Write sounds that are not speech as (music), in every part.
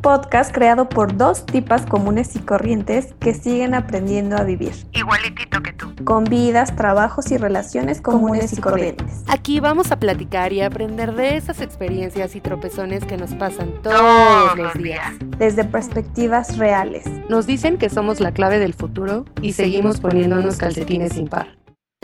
un podcast creado por dos tipas comunes y corrientes que siguen aprendiendo a vivir. Igualitito que tú. Con vidas, trabajos y relaciones comunes, y corrientes. Aquí vamos a platicar y aprender de esas experiencias y tropezones que nos pasan todos, los días. Desde perspectivas reales. Nos dicen que somos la clave del futuro y, seguimos poniéndonos calcetines sin par.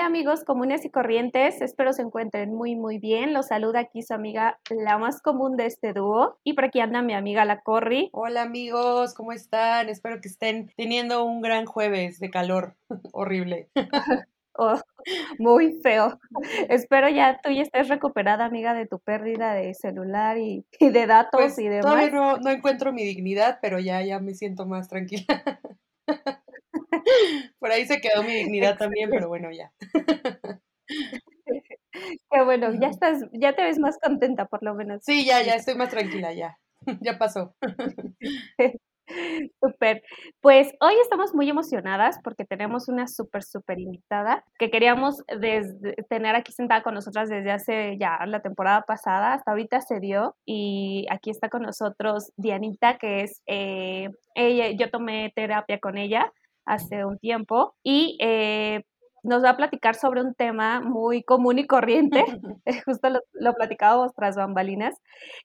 Hola amigos comunes y corrientes, espero se encuentren muy muy bien. Los saluda aquí su amiga la más común de este dúo y por aquí anda mi amiga la Corri. Hola amigos, ¿cómo están? Espero que estén teniendo un gran jueves de calor (laughs) horrible. (laughs) Oh, muy feo. Espero ya tú ya estés recuperada, amiga, de tu pérdida de celular y, de datos pues, y demás. Todavía no, no encuentro mi dignidad, pero ya, ya me siento más tranquila. (laughs) (laughs) Por ahí se quedó mi dignidad también, pero bueno, ya. (laughs) Qué bueno, ya estás, ya te ves más contenta por lo menos. Sí, ya, ya estoy más tranquila, ya. (laughs) Ya pasó. Súper. Pues hoy estamos muy emocionadas porque tenemos una súper, súper invitada que queríamos tener aquí sentada con nosotras desde hace ya la temporada pasada, hasta ahorita se dio y aquí está con nosotros Dianita, que es, eh, ella, yo tomé terapia con ella hace un tiempo y eh, nos va a platicar sobre un tema muy común y corriente, (laughs) (laughs) justo lo, lo platicábamos tras bambalinas,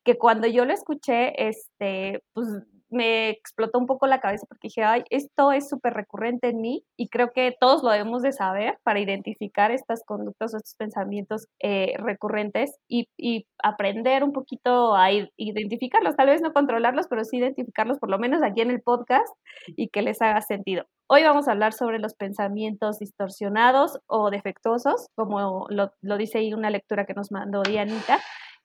que cuando yo lo escuché, este, pues me explotó un poco la cabeza porque dije, ay, esto es súper recurrente en mí y creo que todos lo debemos de saber para identificar estas conductas o estos pensamientos eh, recurrentes y, y, aprender un poquito a identificarlos, tal vez no controlarlos, pero sí identificarlos por lo menos aquí en el podcast y que les haga sentido. Hoy vamos a hablar sobre los pensamientos distorsionados o defectuosos, como lo, lo dice ahí una lectura que nos mandó Dianita.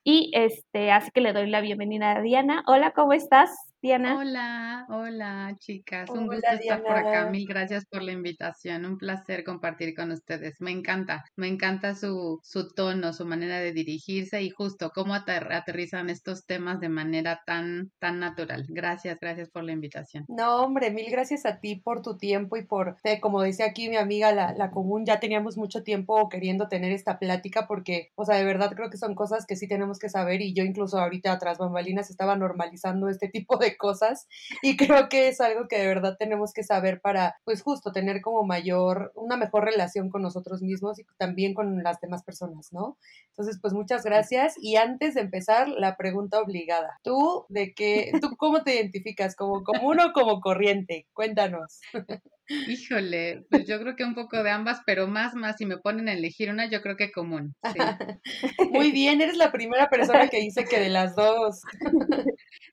Y este, así que le doy la bienvenida a Diana. Hola, ¿cómo estás? Diana. Hola, hola chicas, un gusto estar por acá. Mil gracias por la invitación, un placer compartir con ustedes. Me encanta, me encanta su, su tono, su manera de dirigirse y justo cómo aterrizan estos temas de manera tan, tan natural. Gracias, gracias por la invitación. No, hombre, mil gracias a ti por tu tiempo y por, como decía aquí mi amiga, la, la común, ya teníamos mucho tiempo queriendo tener esta plática porque, o sea, de verdad creo que son cosas que sí tenemos que saber y yo incluso ahorita atrás bambalinas estaba normalizando este tipo de cosas y creo que es algo que de verdad tenemos que saber para, pues justo, tener como mayor, una mejor relación con nosotros mismos y también con las demás personas, ¿no? Entonces, pues muchas gracias y antes de empezar, la pregunta obligada. ¿Tú de qué, tú cómo te identificas? ¿Como común o como corriente? Cuéntanos. (laughs) Híjole, pues yo creo que un poco de ambas, pero más, más, si me ponen a elegir una, yo creo que común. (laughs) Muy bien, eres la primera persona que dice que de las dos.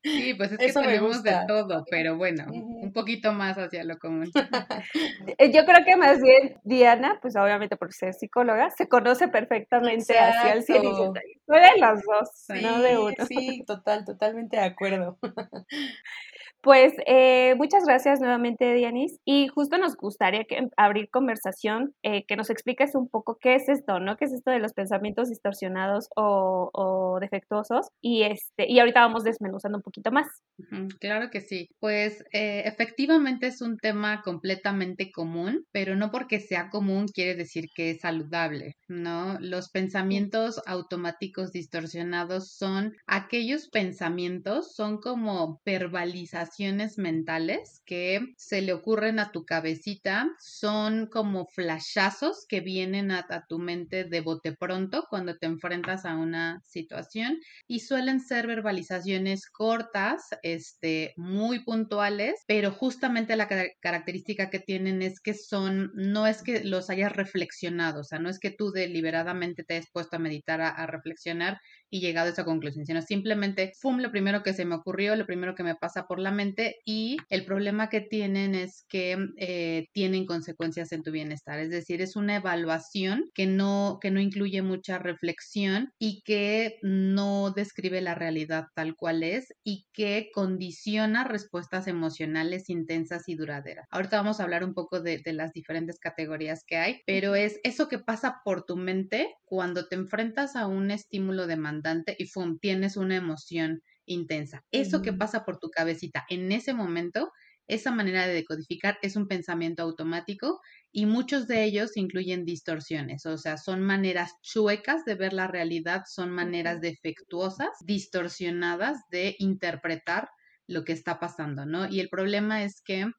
Sí, pues es que tenemos de todo, pero bueno, un poquito más hacia lo común. (laughs) Eh, yo creo que más bien Diana, pues obviamente por ser psicóloga, se conoce perfectamente hacia el cine. de las dos, no de uno. Sí, total, totalmente de acuerdo. (laughs) Pues eh, muchas gracias nuevamente, Dianis. Y justo nos gustaría que, abrir conversación, eh, que nos expliques un poco qué es esto, ¿no? ¿Qué es esto de los pensamientos distorsionados o, defectuosos? Y, este, y ahorita vamos desmenuzando un poquito más. Claro que sí. Pues eh, efectivamente es un tema completamente común, pero no porque sea común quiere decir que es saludable, ¿no? Los pensamientos automáticos distorsionados son aquellos pensamientos, son como verbalizaciones mentales que se le ocurren a tu cabecita son como flashazos que vienen a, tu mente de bote pronto cuando te enfrentas a una situación y suelen ser verbalizaciones cortas, este, muy puntuales, pero justamente la característica que tienen es que son, no es que los hayas reflexionado, o sea, no es que tú deliberadamente te hayas puesto a meditar, a, a reflexionar y llegado a esa conclusión, sino simplemente, fue lo primero que se me ocurrió, lo primero que me pasa por la mente y el problema que tienen es que eh, tienen consecuencias en tu bienestar, es decir, es una evaluación que no, que no incluye mucha reflexión y que no describe la realidad tal cual es y que condiciona respuestas emocionales intensas y duraderas. Ahorita vamos a hablar un poco de, de las diferentes categorías que hay, pero es eso que pasa por tu mente cuando te enfrentas a un estímulo demandante y ¡fum! tienes una emoción intensa. Eso que pasa por tu cabecita en ese momento, esa manera de decodificar es un pensamiento automático y muchos de ellos incluyen distorsiones, o sea, son maneras chuecas de ver la realidad, son maneras defectuosas, distorsionadas de interpretar lo que está pasando, ¿no? Y el problema es que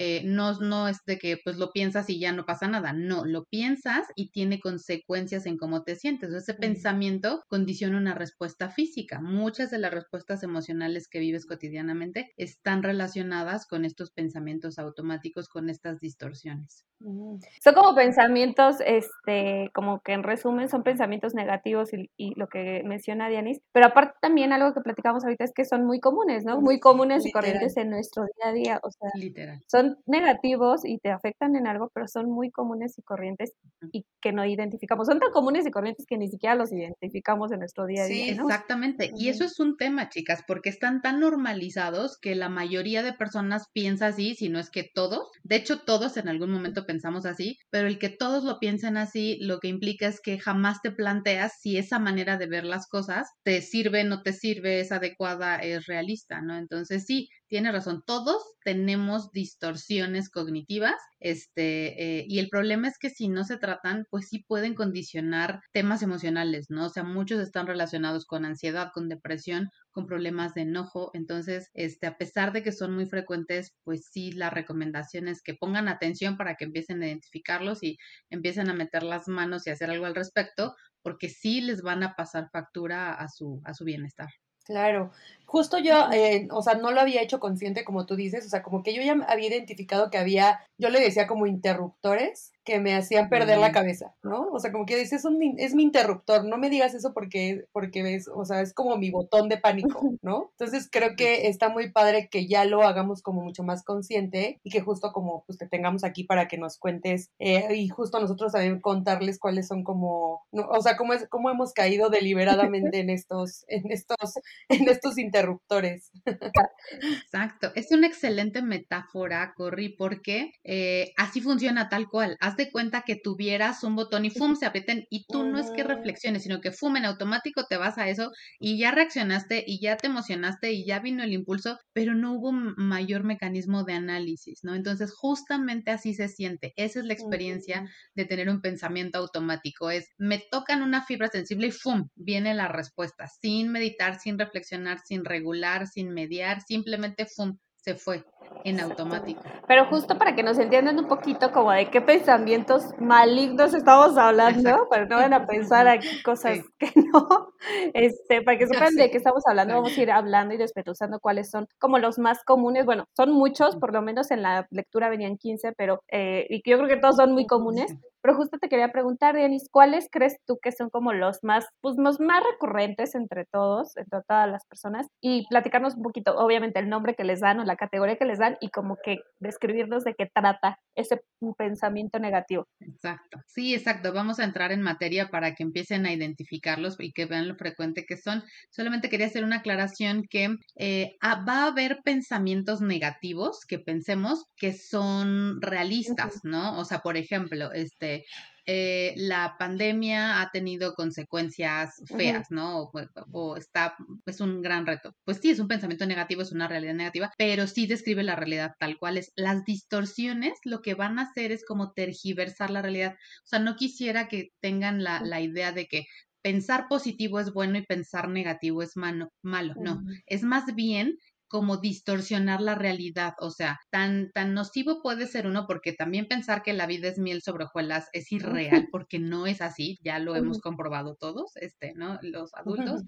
eh, no, no es de que pues lo piensas y ya no pasa nada, no, lo piensas y tiene consecuencias en cómo te sientes. Ese pensamiento condiciona una respuesta física. Muchas de las respuestas emocionales que vives cotidianamente están relacionadas con estos pensamientos automáticos, con estas distorsiones. Mm. Son como pensamientos, este, como que en resumen son pensamientos negativos y, lo que menciona Dianis, pero aparte también algo que platicamos ahorita es que son muy comunes, ¿no? Muy comunes y corrientes en nuestro día a día, o sea, Literal. son negativos y te afectan en algo, pero son muy comunes y corrientes y que no identificamos. Son tan comunes y corrientes que ni siquiera los identificamos en nuestro día a día. Sí, exactamente. Y eso es un tema, chicas, porque están tan normalizados que la mayoría de personas piensa así, si no es que todos. De hecho, todos en algún momento pensamos así, pero el que todos lo piensen así, lo que implica es que jamás te planteas si esa manera de ver las cosas te sirve, no te sirve, es adecuada, es realista, ¿no? Entonces sí, tiene razón, todos tenemos distorsiones cognitivas, este, eh, y el problema es que si no se tratan, pues sí pueden condicionar temas emocionales, ¿no? O sea, muchos están relacionados con ansiedad, con depresión, con problemas de enojo, entonces, este, a pesar de que son muy frecuentes, pues sí, la recomendación es que pongan atención para que empiecen a identificarlos y empiecen a meter las manos y hacer algo al respecto, porque sí les van a pasar factura a su, a su bienestar. Claro, justo yo, eh, o sea, no lo había hecho consciente como tú dices, o sea, como que yo ya había identificado que había, yo le decía como interruptores que me hacían perder la cabeza, ¿no? O sea, como que dices, es, mi interruptor, no me digas eso porque, porque ves, o sea, es como mi botón de pánico, ¿no? Entonces creo que está muy padre que ya lo hagamos como mucho más consciente y que justo como pues te tengamos aquí para que nos cuentes eh, y justo nosotros también contarles cuáles son como, o sea, cómo, es, cómo hemos caído deliberadamente en estos, en estos, (laughs) en estos interruptores. (laughs) Exacto, es una excelente metáfora, Corri, porque eh, así funciona tal cual de cuenta que tuvieras un botón y fum, se aprieten y tú no es que reflexiones, sino que fum, en automático te vas a eso y ya reaccionaste y ya te emocionaste y ya vino el impulso, pero no hubo mayor mecanismo de análisis, ¿no? Entonces, justamente así se siente. Esa es la experiencia de tener un pensamiento automático. Es, me tocan una fibra sensible y fum, viene la respuesta, sin meditar, sin reflexionar, sin regular, sin mediar, simplemente se fue en automático. Pero justo para que nos entiendan un poquito como de qué pensamientos malignos estamos hablando, para no van a pensar aquí (laughs) cosas que no, este, para que sepan de qué estamos hablando, vamos a ir hablando y despetuzando cuáles son como los más comunes, bueno, son muchos, por lo menos en la lectura venían 15, pero eh, y yo creo que todos son muy comunes, pero justo te quería preguntar, Denis, ¿cuáles crees tú que son como los más, pues, los más recurrentes entre todos, entre todas las personas? Y platicarnos un poquito, obviamente, el nombre que les dan o la categoría que les dan y como que describirnos de qué trata ese pensamiento negativo. Exacto. Sí, exacto. Vamos a entrar en materia para que empiecen a identificarlos y que vean lo frecuente que son. Solamente quería hacer una aclaración que eh, va a haber pensamientos negativos que pensemos que son realistas, ¿no? O sea, por ejemplo, este eh, la pandemia ha tenido consecuencias feas, ¿no? O, está, es un gran reto. Pues sí, es un pensamiento negativo, es una realidad negativa, pero sí describe la realidad tal cual es. Las distorsiones lo que van a hacer es como tergiversar la realidad. O sea, no quisiera que tengan la, la idea de que pensar positivo es bueno y pensar negativo es malo. malo. No, es más bien como distorsionar la realidad, o sea, tan, tan nocivo puede ser uno porque también pensar que la vida es miel sobre hojuelas es irreal porque no es así, ya lo hemos comprobado todos, este, ¿no? Los adultos.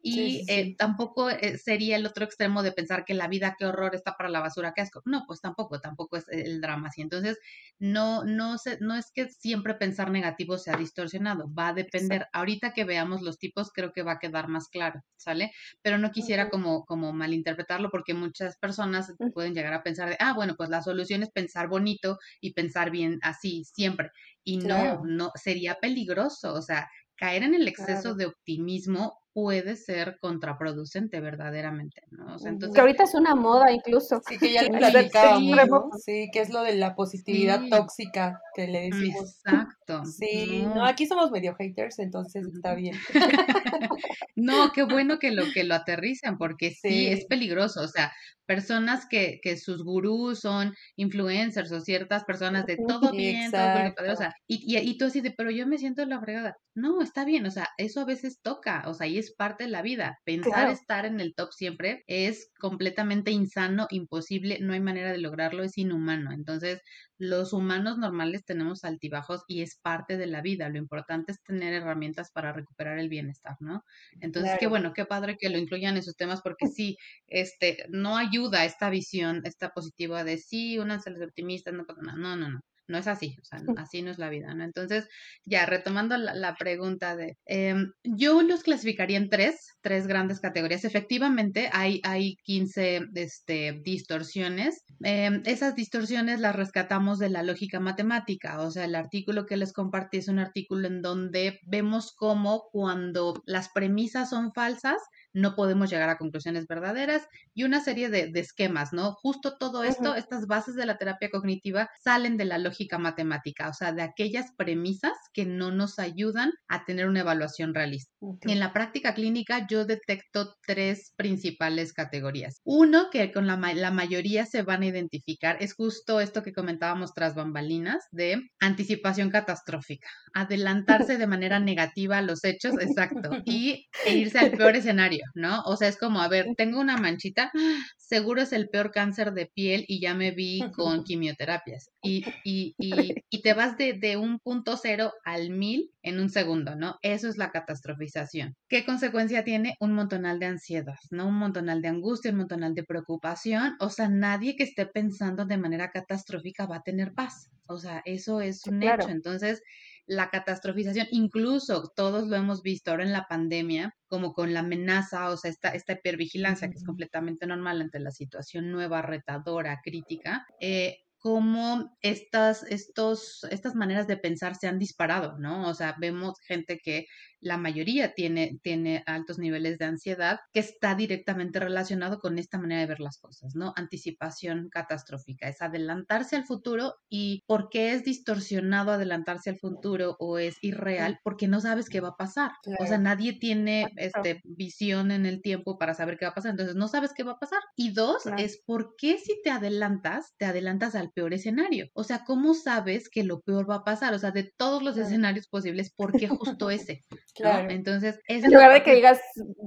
Y eh, tampoco eh, sería el otro extremo de pensar que la vida, qué horror, está para la basura, qué asco. No, pues tampoco, tampoco es el drama así. Entonces, no, no, se, no es que siempre pensar negativo sea distorsionado, va a depender. Ahorita que veamos los tipos, creo que va a quedar más claro, ¿sale? Pero no quisiera como, como malinterpretarlo porque muchas personas pueden llegar a pensar de, ah, bueno, pues la solución es pensar bonito y pensar bien así, siempre. Y no, no, sería peligroso, o sea, caer en el exceso de optimismo puede ser contraproducente verdaderamente, ¿no? entonces, que ahorita es una moda incluso. Sí, que ya lo (laughs) platicábamos, sí, que es lo de la positividad tóxica que le decimos. Exacto. Sí, no. aquí somos medio haters, entonces está bien. (laughs) no, qué bueno que lo que lo aterricen, porque sí, es peligroso, o sea, personas que, que sus gurús son influencers o ciertas personas de todo bien, todo bueno, o sea, y, y, y, tú así de, pero yo me siento la fregada. No, está bien, o sea, eso a veces toca, o sea, y es es parte de la vida. Pensar estar en el top siempre es completamente insano, imposible, no hay manera de lograrlo, es inhumano. Entonces, los humanos normales tenemos altibajos y es parte de la vida. Lo importante es tener herramientas para recuperar el bienestar, ¿no? Entonces, qué bueno, qué padre que lo incluyan en sus temas porque sí, este, no ayuda esta visión, esta positiva de sí, una ser optimista, no. No, no, no no es así, o sea, así no es la vida, ¿no? Entonces, ya retomando la, pregunta de, em, yo los clasificaría en tres, tres grandes categorías. Efectivamente, hay, hay 15 este, distorsiones. Em, esas distorsiones las rescatamos de la lógica matemática, o sea, el artículo que les compartí es un artículo en donde vemos cómo cuando las premisas son falsas, no podemos llegar a conclusiones verdaderas y una serie de, esquemas, ¿no? Justo todo esto, estas bases de la terapia cognitiva salen de la lógica matemática, o sea, de aquellas premisas que no nos ayudan a tener una evaluación realista. En la práctica clínica yo detecto tres principales categorías. Uno que con la, la mayoría se van a identificar es justo esto que comentábamos tras bambalinas de anticipación catastrófica, adelantarse de manera negativa a los hechos, exacto, (laughs) y e irse al peor escenario. ¿No? O sea, es como, a ver, tengo una manchita, seguro es el peor cáncer de piel y ya me vi con quimioterapias. Y, y, y, (laughs) y te vas de, de un punto cero al mil en un segundo, ¿no? Eso es la catastrofización. ¿Qué consecuencia tiene? Un montonal de ansiedad, ¿no? Un montonal de angustia, un montonal de preocupación. O sea, nadie que esté pensando de manera catastrófica va a tener paz. O sea, eso es un hecho. Entonces, la catastrofización, incluso todos lo hemos visto ahora en la pandemia, como con la amenaza, o sea, esta, esta hipervigilancia que es completamente normal ante la situación nueva, retadora, crítica, eh, cómo estas, estos, estas maneras de pensar se han disparado, ¿no? O sea, vemos gente que la mayoría tiene, tiene altos niveles de ansiedad que está directamente relacionado con esta manera de ver las cosas, ¿no? Anticipación catastrófica, es adelantarse al futuro y ¿por qué es distorsionado adelantarse al futuro o es irreal? Porque no sabes qué va a pasar. O sea, nadie tiene este, visión en el tiempo para saber qué va a pasar, entonces no sabes qué va a pasar. Y dos, es ¿por qué si te adelantas, te adelantas al peor escenario? O sea, ¿cómo sabes que lo peor va a pasar? O sea, de todos los escenarios posibles, ¿por qué justo (laughs) ese? Claro. Entonces, es en lugar de que digas,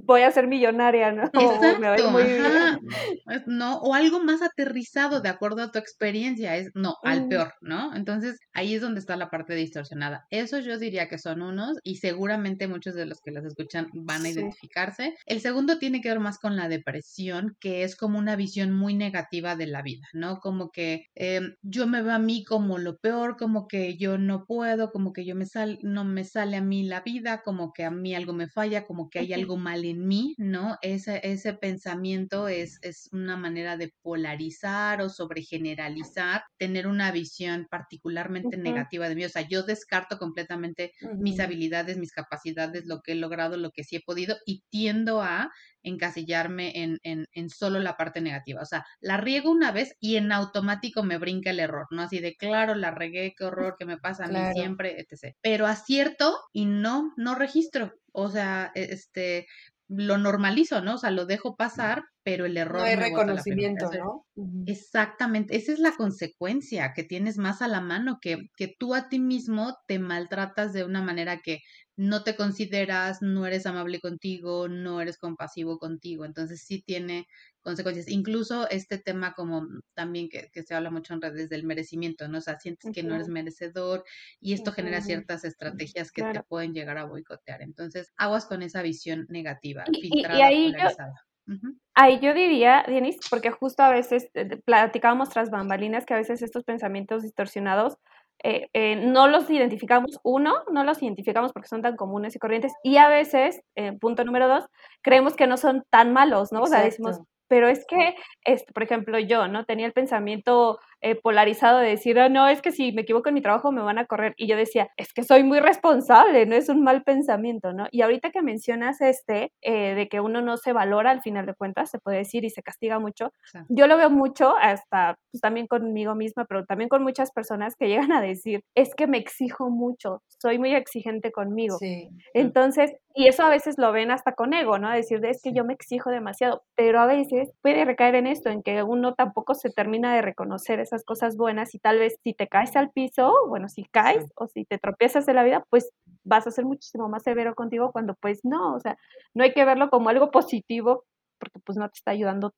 voy a ser millonaria, ¿no? (laughs) Exacto, No, o algo más aterrizado de acuerdo a tu experiencia, es no, al peor, ¿no? Entonces, ahí es donde está la parte distorsionada. Eso yo diría que son unos y seguramente muchos de los que los escuchan van a identificarse. El segundo tiene que ver más con la depresión, que es como una visión muy negativa de la vida, ¿no? Como que em, yo me veo a mí como lo peor, como que yo no puedo, como que yo me sal, no me sale a mí la vida, como que a mí algo me falla, como que hay algo mal en mí, ¿no? Ese, ese pensamiento es, es una manera de polarizar o sobregeneralizar, tener una visión particularmente negativa de mí. O sea, yo descarto completamente mis habilidades, mis capacidades, lo que he logrado, lo que sí he podido y tiendo a encasillarme en, en, en, solo la parte negativa. O sea, la riego una vez y en automático me brinca el error, ¿no? Así de claro, la regué, qué horror, que me pasa a mí siempre, etc. Pero acierto y no, no registro. O sea, e, este, lo normalizo, ¿no? O sea, lo dejo pasar, pero el error. No hay reconocimiento, ¿no? Exactamente, esa es la consecuencia que tienes más a la mano, que, que tú a ti mismo te maltratas de una manera que no te consideras, no eres amable contigo, no eres compasivo contigo. Entonces sí tiene consecuencias. Incluso este tema como también que, se habla mucho en redes del merecimiento, ¿no? O sea, sientes que no eres merecedor y esto genera ciertas estrategias que te pueden llegar a boicotear. Entonces, aguas con esa visión negativa, filtrada, y, ahí polarizada. Ahí yo diría, Denis, porque justo a veces eh, platicábamos tras bambalinas que a veces estos pensamientos distorsionados eh, eh, no los identificamos, uno, no los identificamos porque son tan comunes y corrientes, y a veces, punto número dos, creemos que no son tan malos, ¿no? O sea, decimos, pero es que, este, por ejemplo, yo, ¿no? Tenía el pensamiento eh, polarizado de decir, oh, no, es que si me equivoco en mi trabajo me van a correr. Y yo decía, es que soy muy responsable, no es un mal pensamiento, ¿no? Y ahorita que mencionas este, eh, de que uno no se valora al final de cuentas, se puede decir, y se castiga mucho, yo lo veo mucho, hasta pues, también conmigo misma, pero también con muchas personas que llegan a decir, es que me exijo mucho, soy muy exigente conmigo. Entonces, y eso a veces lo ven hasta con ego, ¿no? Decir, es que yo me exijo demasiado, pero a veces puede recaer en esto, en que uno tampoco se termina de reconocer esas cosas buenas y tal vez si te caes al piso, bueno, si caes o si te tropiezas de la vida, pues vas a ser muchísimo más severo contigo cuando pues no, o sea, no hay que verlo como algo positivo porque pues no te está ayudando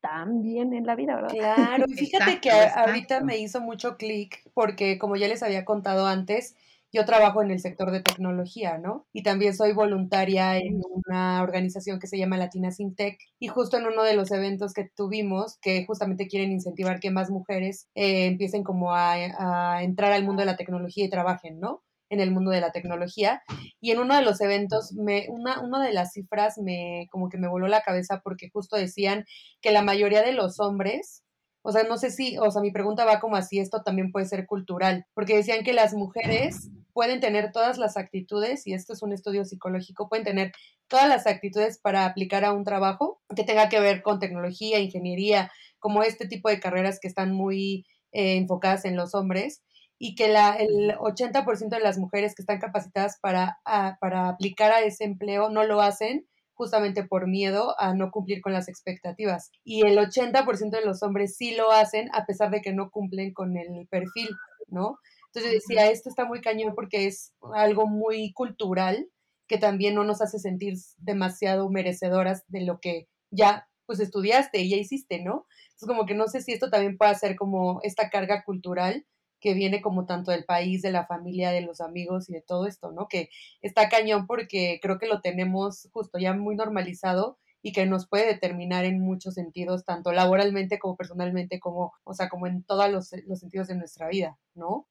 tan bien en la vida, ¿verdad? Claro, fíjate que ahorita me hizo mucho clic porque como ya les había contado antes, yo trabajo en el sector de tecnología, ¿no? Y también soy voluntaria en una organización que se llama Latina Tech y justo en uno de los eventos que tuvimos, que justamente quieren incentivar que más mujeres eh, empiecen como a, a entrar al mundo de la tecnología y trabajen, ¿no? en el mundo de la tecnología. Y en uno de los eventos, me, una, una de las cifras me como que me voló la cabeza porque justo decían que la mayoría de los hombres, o sea, no sé si, o sea, mi pregunta va como así, esto también puede ser cultural, porque decían que las mujeres pueden tener todas las actitudes, y esto es un estudio psicológico, pueden tener todas las actitudes para aplicar a un trabajo que tenga que ver con tecnología, ingeniería, como este tipo de carreras que están muy eh, enfocadas en los hombres, y que la, el 80% de las mujeres que están capacitadas para, para aplicar a ese empleo no lo hacen justamente por miedo a no cumplir con las expectativas. Y el 80% de los hombres sí lo hacen a pesar de que no cumplen con el perfil, ¿no? Entonces decía, esto está muy cañón porque es algo muy cultural que también no nos hace sentir demasiado merecedoras de lo que ya pues estudiaste y ya hiciste, ¿no? Entonces como que no sé si esto también puede ser como esta carga cultural que viene como tanto del país, de la familia, de los amigos y de todo esto, ¿no? Que está cañón porque creo que lo tenemos justo ya muy normalizado y que nos puede determinar en muchos sentidos, tanto laboralmente como personalmente, como, o sea, como en todos los, los sentidos de nuestra vida, ¿no?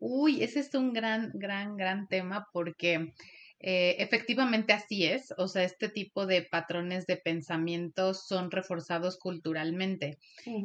Uy, ese es un gran, gran, gran tema porque eh, efectivamente así es, o sea, este tipo de patrones de pensamiento son reforzados culturalmente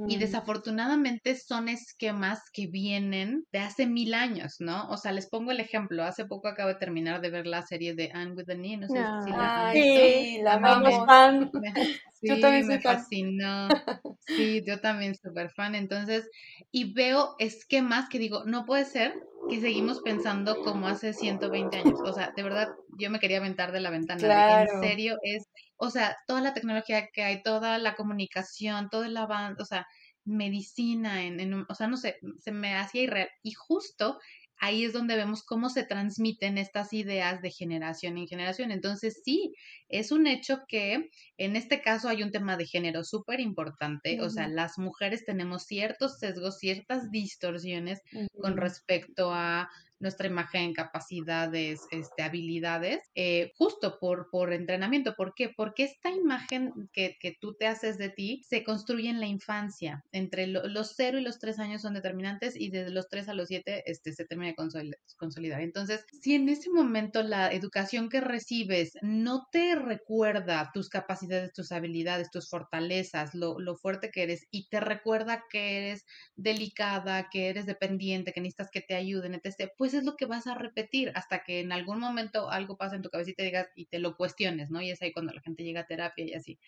y desafortunadamente son esquemas que vienen de hace mil años, ¿no? O sea, les pongo el ejemplo, hace poco acabo de terminar de ver la serie de Anne with the Knee, no sé si la Sí, la amamos fan. (laughs) Sí, (laughs) yo también me fascinó. (laughs) Sí, yo también súper fan. Entonces, y veo esquemas que digo, no puede ser que seguimos pensando como hace 120 años. O sea, de verdad, yo me quería aventar de la ventana. en serio, es, o sea, toda la tecnología que hay, toda la comunicación, todo el avance, o sea, medicina, en, en, o sea, no sé, se me hacía irreal. Y justo ahí es donde vemos cómo se transmiten estas ideas de generación en generación. Entonces, sí, es un hecho que en este caso hay un tema de género súper importante. O sea, las mujeres tenemos ciertos sesgos, ciertas distorsiones con respecto a nuestra imagen, capacidades, este, habilidades, eh, justo por, por entrenamiento. ¿Por qué? Porque esta imagen que, que, tú te haces de ti se construye en la infancia. Entre los 0 y los 3 años son determinantes y desde los 3 a los 7 este, se termina de consolidar. Entonces, si en ese momento la educación que recibes no te recuerda tus capacidades, tus habilidades, tus fortalezas, lo, lo fuerte que eres y te recuerda que eres delicada, que eres dependiente, que necesitas que te ayuden, etc., pues es lo que vas a repetir hasta que en algún momento algo pasa en tu cabecita y digas y te lo cuestiones, ¿no? Y es ahí cuando la gente llega a terapia y así.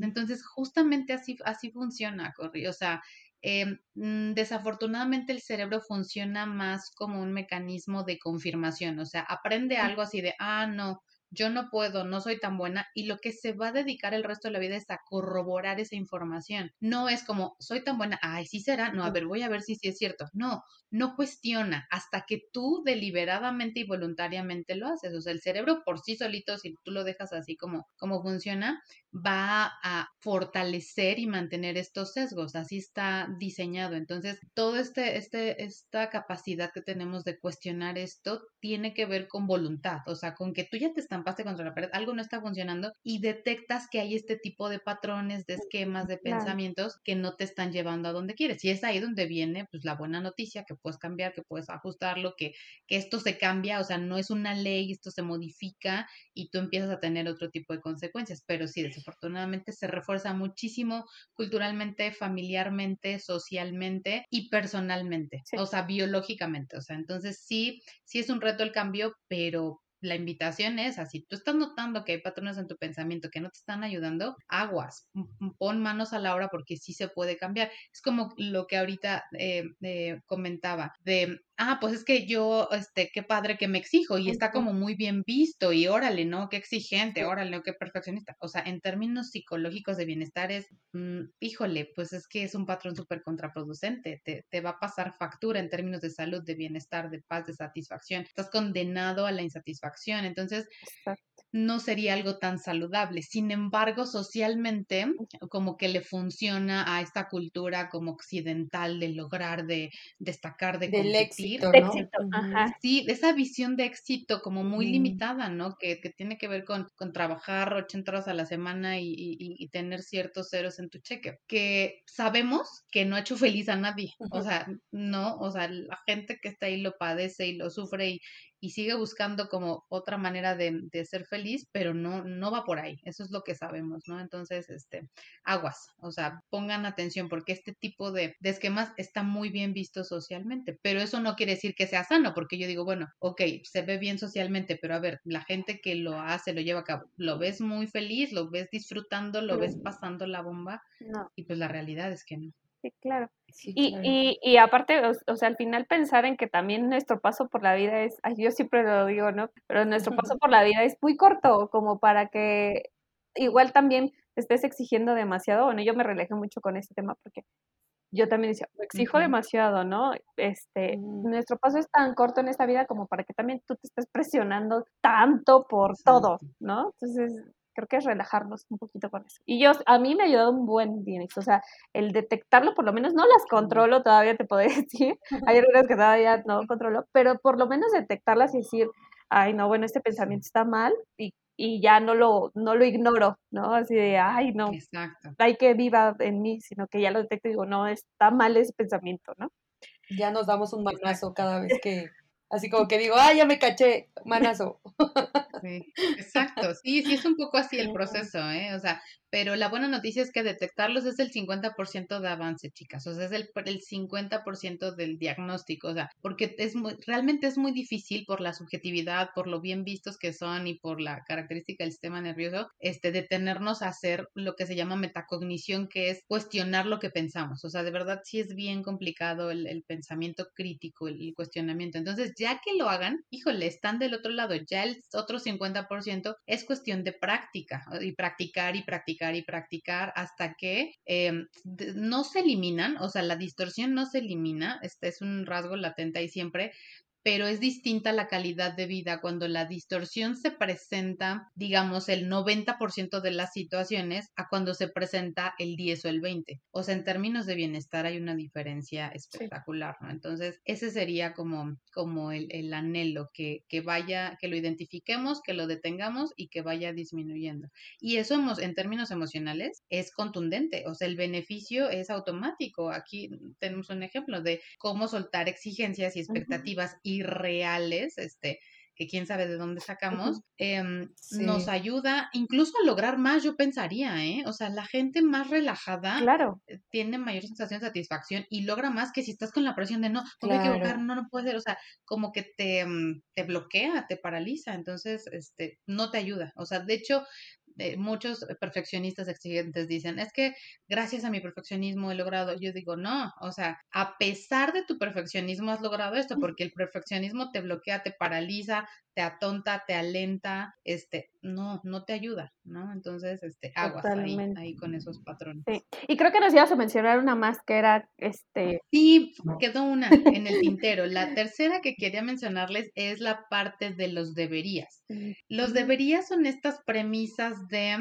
Entonces, justamente así, así funciona, Corri. O sea, em, mm, desafortunadamente el cerebro funciona más como un mecanismo de confirmación, o sea, aprende algo así de, ah, no, yo no puedo, no soy tan buena y lo que se va a dedicar el resto de la vida es a corroborar esa información. No es como, soy tan buena, ay, sí será, no, a ver, voy a ver si sí es cierto. No, no cuestiona hasta que tú deliberadamente y voluntariamente lo haces. O sea, el cerebro por sí solito, si tú lo dejas así como, como funciona, va a fortalecer y mantener estos sesgos. Así está diseñado. Entonces, todo este, este, esta capacidad que tenemos de cuestionar esto tiene que ver con voluntad, o sea, con que tú ya te estampaste contra la pared, algo no está funcionando y detectas que hay este tipo de patrones, de esquemas, de pensamientos que no te están llevando a donde quieres. Y es ahí donde viene pues la buena noticia, que puedes cambiar, que puedes ajustarlo, que, que esto se cambia, o sea, no es una ley, esto se modifica y tú empiezas a tener otro tipo de consecuencias, pero sí, desafortunadamente se refuerza muchísimo culturalmente, familiarmente, socialmente y personalmente, o sea, biológicamente, o sea, entonces sí, sí es un reto el cambio, pero la invitación es así, tú estás notando que hay patrones en tu pensamiento que no te están ayudando, aguas, pon manos a la obra porque sí se puede cambiar. Es como lo que ahorita eh, eh, comentaba, de ah, pues es que yo, este, qué padre que me exijo y está como muy bien visto y órale, ¿no? Qué exigente, órale, qué perfeccionista. O sea, en términos psicológicos de bienestar es, mm, híjole, pues es que es un patrón súper contraproducente, te, te va a pasar factura en términos de salud, de bienestar, de paz, de satisfacción. Estás condenado a la insatisfacción. Entonces, no sería algo tan saludable. Sin embargo, socialmente, como que le funciona a esta cultura como occidental de lograr, de destacar, de Del competir. éxito, De ajá. Sí, esa visión de éxito como muy limitada, ¿no? Que, que tiene que ver con, con trabajar 80 horas a la semana y, y- y tener ciertos ceros en tu cheque, que sabemos que no ha hecho feliz a nadie, o sea, no, o sea, la gente que está ahí lo padece y lo sufre y, y sigue buscando como otra manera de, de ser feliz, pero no, no va por ahí, eso es lo que sabemos, ¿no? Entonces, este, aguas, o sea, pongan atención porque este tipo de, de esquemas está muy bien visto socialmente, pero eso no quiere decir que sea sano, porque yo digo, bueno, ok, se ve bien socialmente, pero a ver, la gente que lo hace, lo lleva a cabo, ¿lo ves muy feliz? ¿Lo ves disfrutando? ¿Lo ves pasando la bomba? No, Y pues la realidad es que no. Sí, claro. Sí, Y, claro. y, y aparte, o, o sea, al final pensar en que también nuestro paso por la vida es, ay, yo siempre lo digo, ¿no? Pero nuestro paso por la vida es muy corto, como para que igual también te estés exigiendo demasiado. Bueno, yo me relajé mucho con este tema porque yo también decía, me exijo demasiado, ¿no? Este, Mm. nuestro paso es tan corto en esta vida como para que también tú te estés presionando tanto por todo. ¿no? Entonces, creo que es relajarnos un poquito con eso. Y yo, a mí me ha ayudado un buen Phoenix, o sea, el detectarlo, por lo menos no las controlo todavía, te podría (laughs) decir, hay algunas que todavía no controlo, pero por lo menos detectarlas y decir, ay, no, bueno, este pensamiento está mal y, y ya no lo, no lo ignoro, ¿no? Así de, ay, no, Exacto. hay que viva en mí, sino que ya lo detecto y digo, no, está mal ese pensamiento, ¿no? Ya nos damos un manazo cada vez que, así como que digo, ah, ya me caché, manazo. Sí, exacto. Sí, sí es un poco así el proceso, ¿eh? O sea, pero la buena noticia es que detectarlos es el 50% de avance, chicas. O sea, es el, el 50% del diagnóstico. O sea, porque es muy, realmente es muy difícil por la subjetividad, por lo bien vistos que son y por la característica del sistema nervioso, este, detenernos a hacer lo que se llama metacognición, que es cuestionar lo que pensamos. O sea, de verdad sí es bien complicado el, el pensamiento crítico, el, el cuestionamiento. Entonces, ya que lo hagan, híjole, están del otro lado. Ya el otro 50% es cuestión de práctica y practicar y practicar y practicar hasta que eh, no se eliminan, o sea, la distorsión no se elimina, este es un rasgo latente ahí siempre, pero es distinta la calidad de vida cuando la distorsión se presenta, digamos, el 90% de las situaciones a cuando se presenta el 10 o el 20. O sea, en términos de bienestar hay una diferencia espectacular, ¿no? Entonces, ese sería como, como el, el anhelo, que, que vaya, que lo identifiquemos, que lo detengamos y que vaya disminuyendo. Y eso en términos emocionales es contundente, o sea, el beneficio es automático. Aquí tenemos un ejemplo de cómo soltar exigencias y expectativas uh -huh irreales, este, que quién sabe de dónde sacamos, eh, sí. nos ayuda incluso a lograr más, yo pensaría, ¿eh? O sea, la gente más relajada claro. tiene mayor sensación de satisfacción y logra más que si estás con la presión de no, no claro. equivocar, no, no puede ser, o sea, como que te, te bloquea, te paraliza, entonces, este, no te ayuda. O sea, de hecho, eh, muchos perfeccionistas exigentes dicen, es que gracias a mi perfeccionismo he logrado, yo digo, no, o sea, a pesar de tu perfeccionismo has logrado esto, porque el perfeccionismo te bloquea, te paraliza, te atonta, te alenta, este, no, no te ayuda, ¿no? Entonces, este, aguas ahí, ahí, con esos patrones. Sí. Y creo que nos ibas a mencionar una más que era, este... Sí, quedó una (laughs) en el tintero. La tercera que quería mencionarles es la parte de los deberías. Los deberías son estas premisas de,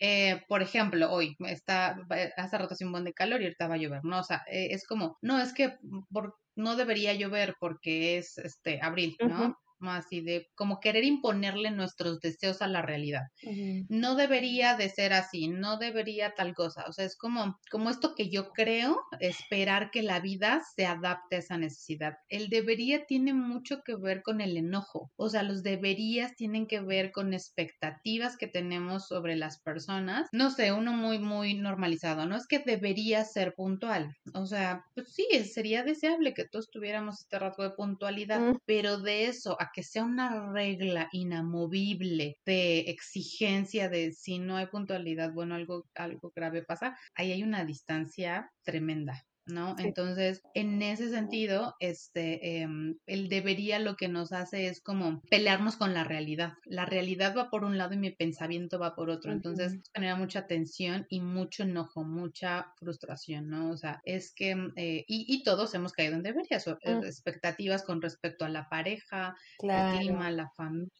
eh, por ejemplo, hoy está, hace rato hace un buen de calor y ahorita va a llover, ¿no? O sea, eh, es como, no, es que por, no debería llover porque es este abril, ¿no? Uh -huh así de como querer imponerle nuestros deseos a la realidad. Uh -huh. No debería de ser así, no debería tal cosa. O sea, es como, como esto que yo creo, esperar que la vida se adapte a esa necesidad. El debería tiene mucho que ver con el enojo. O sea, los deberías tienen que ver con expectativas que tenemos sobre las personas. No sé, uno muy, muy normalizado, ¿no? Es que debería ser puntual. O sea, pues sí, sería deseable que todos tuviéramos este rasgo de puntualidad, uh -huh. pero de eso que sea una regla inamovible de exigencia de si no hay puntualidad, bueno, algo, algo grave pasa, ahí hay una distancia tremenda. ¿No? Entonces, en ese sentido, este, em, el debería lo que nos hace es como pelearnos con la realidad. La realidad va por un lado y mi pensamiento va por otro. Entonces, genera mucha tensión y mucho enojo, mucha frustración, ¿no? O sea, es que, eh, y, y, todos hemos caído en deberías, eh, mm. expectativas con respecto a la pareja, el clima, la familia,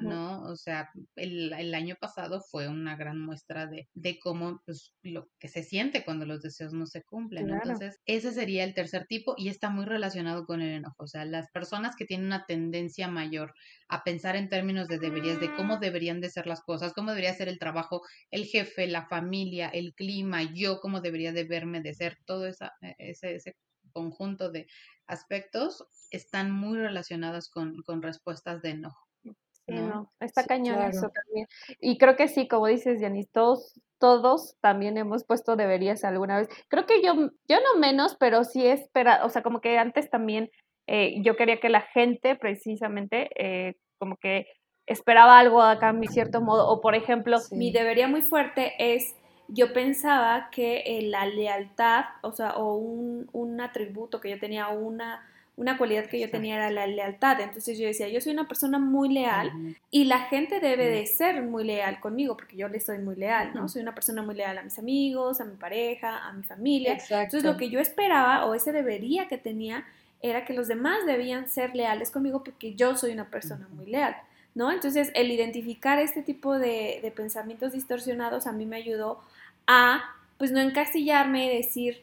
¿no? O sea, el, el, año pasado fue una gran muestra de, de cómo, pues, lo que se siente cuando los deseos no se cumplen. Entonces, ese sería el tercer tipo y está muy relacionado con el enojo. O sea, las personas que tienen una tendencia mayor a pensar en términos de deberías, de cómo deberían de ser las cosas, cómo debería ser el trabajo, el jefe, la familia, el clima, yo, cómo debería de verme, de ser, todo esa, e, ese, ese conjunto de aspectos están muy relacionados con, con respuestas de enojo. Sí, no, está cañón eso también. Y creo que sí, como dices, Yanis, todos, todos también hemos puesto deberías alguna vez. Creo que yo, yo no menos, pero sí espera, o sea, como que antes también eh, yo quería que la gente precisamente eh, como que esperaba algo acá en cierto modo, o por ejemplo, mi debería muy fuerte es yo pensaba que eh, la lealtad, o sea, o un, un, atributo que yo tenía, una, una cualidad que yo tenía era la lealtad. Entonces yo decía, yo soy una persona muy leal y la gente debe de ser muy leal conmigo porque yo le soy muy leal, ¿no? Soy una persona muy leal a mis amigos, a mi pareja, a mi familia. Entonces lo que yo esperaba o ese debería que tenía era que los demás debían ser leales conmigo porque yo soy una persona muy leal. ¿No? Entonces, el identificar este tipo de, de pensamientos distorsionados a mí me ayudó a pues no encastillarme y decir,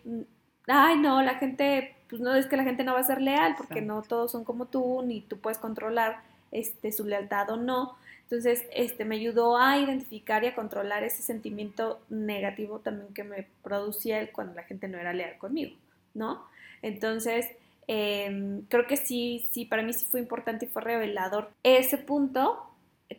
ay no, la gente, pues no es que la gente no va a ser leal porque no todos son como tú, ni tú puedes controlar este, su lealtad o no. Entonces, este, me ayudó a identificar y a controlar ese sentimiento negativo también que me producía él cuando la gente no era leal conmigo, ¿no? Entonces, em, creo que sí, sí, para mí sí fue importante y fue revelador ese punto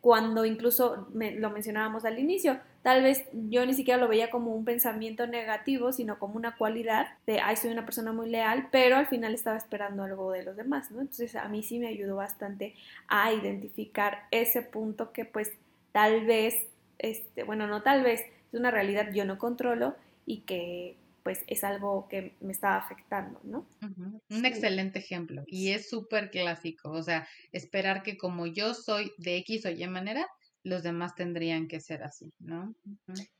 cuando incluso lo mencionábamos al inicio, tal vez yo ni siquiera lo veía como un pensamiento negativo, sino como una cualidad de, ay, soy una persona muy leal, pero al final estaba esperando algo de los demás, ¿no? Entonces a mí sí me ayudó bastante a identificar ese punto que pues tal vez, este, bueno, no tal vez, es una realidad yo no controlo y que pues es algo que me estaba afectando, ¿no? Un excelente ejemplo y es súper clásico, o sea, esperar que como yo soy de X o Y manera, los demás tendrían que ser así, ¿no?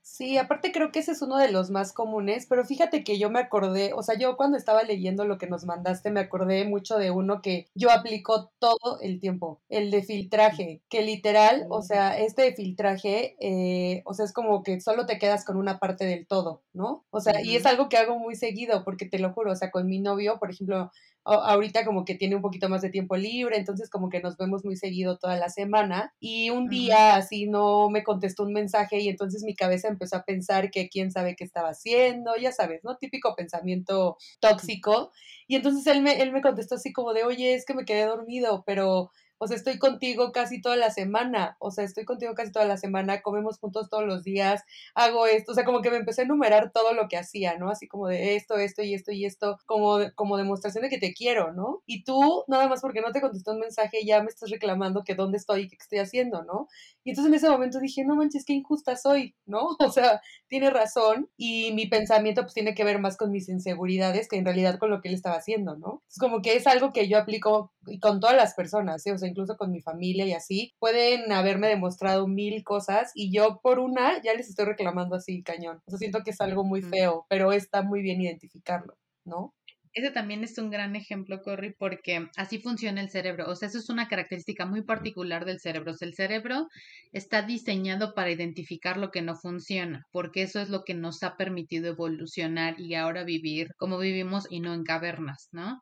Sí, aparte creo que ese es uno de los más comunes, pero fíjate que yo me acordé, o sea, yo cuando estaba leyendo lo que nos mandaste me acordé mucho de uno que yo aplico todo el tiempo, el de filtraje, que literal, o sea, este de filtraje, eh, o sea, es como que solo te quedas con una parte del todo, ¿no? O sea, y es algo que hago muy seguido, porque te lo juro, o sea, con mi novio, por ejemplo, ahorita como que tiene un poquito más de tiempo libre, entonces como que nos vemos muy seguido toda la semana y un día así no me contestó un mensaje y entonces mi cabeza empezó a pensar que quién sabe qué estaba haciendo, ya sabes, ¿no? Típico pensamiento tóxico. Y entonces él me, él me contestó así como de, oye, es que me quedé dormido, pero o sea, estoy contigo casi toda la semana, o sea, estoy contigo casi toda la semana, comemos juntos todos los días, hago esto, o sea, como que me empecé a enumerar todo lo que hacía, ¿no? Así como de esto, esto y esto y esto, como, como demostración de que te quiero, ¿no? Y tú, nada más porque no te contestó un mensaje, ya me estás reclamando que dónde estoy y qué estoy haciendo, ¿no? Y entonces en ese momento dije, no manches, qué injusta soy, ¿no? (laughs) O sea, tiene razón y mi pensamiento pues tiene que ver más con mis inseguridades que en realidad con lo que él estaba haciendo, ¿no? Es como que es algo que yo aplico con todas las personas, ¿sí? O sea, incluso con mi familia y así, pueden haberme demostrado mil cosas y yo por una ya les estoy reclamando así cañón. O sea, siento que es algo muy feo, pero está muy bien identificarlo, ¿no? Ese también es un gran ejemplo, Corri, porque así funciona el cerebro. O sea, eso es una característica muy particular del cerebro. O sea, el cerebro está diseñado para identificar lo que no funciona, porque eso es lo que nos ha permitido evolucionar y ahora vivir como vivimos y no en cavernas, ¿no?